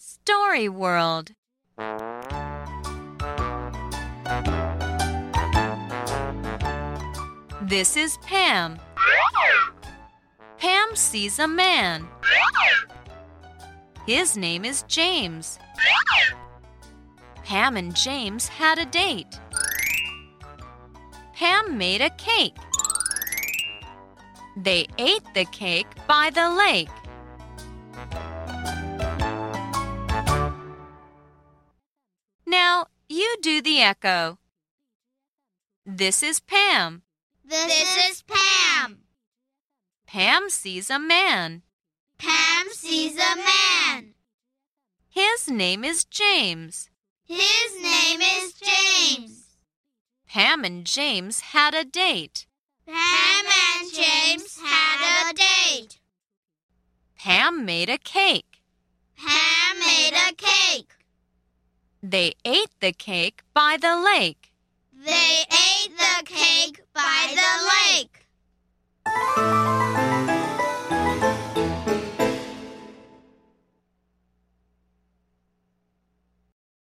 Story World. This is Pam. Pam sees a man. His name is James. Pam and James had a date. Pam made a cake. They ate the cake by the lake. You do the echo. This is Pam. This is Pam. Pam sees a man. Pam sees a man. His name is James. His name is James. Pam and James had a date. Pam and James had a date. Pam made a cake. Pam made a cake. They ate the cake by the lake. They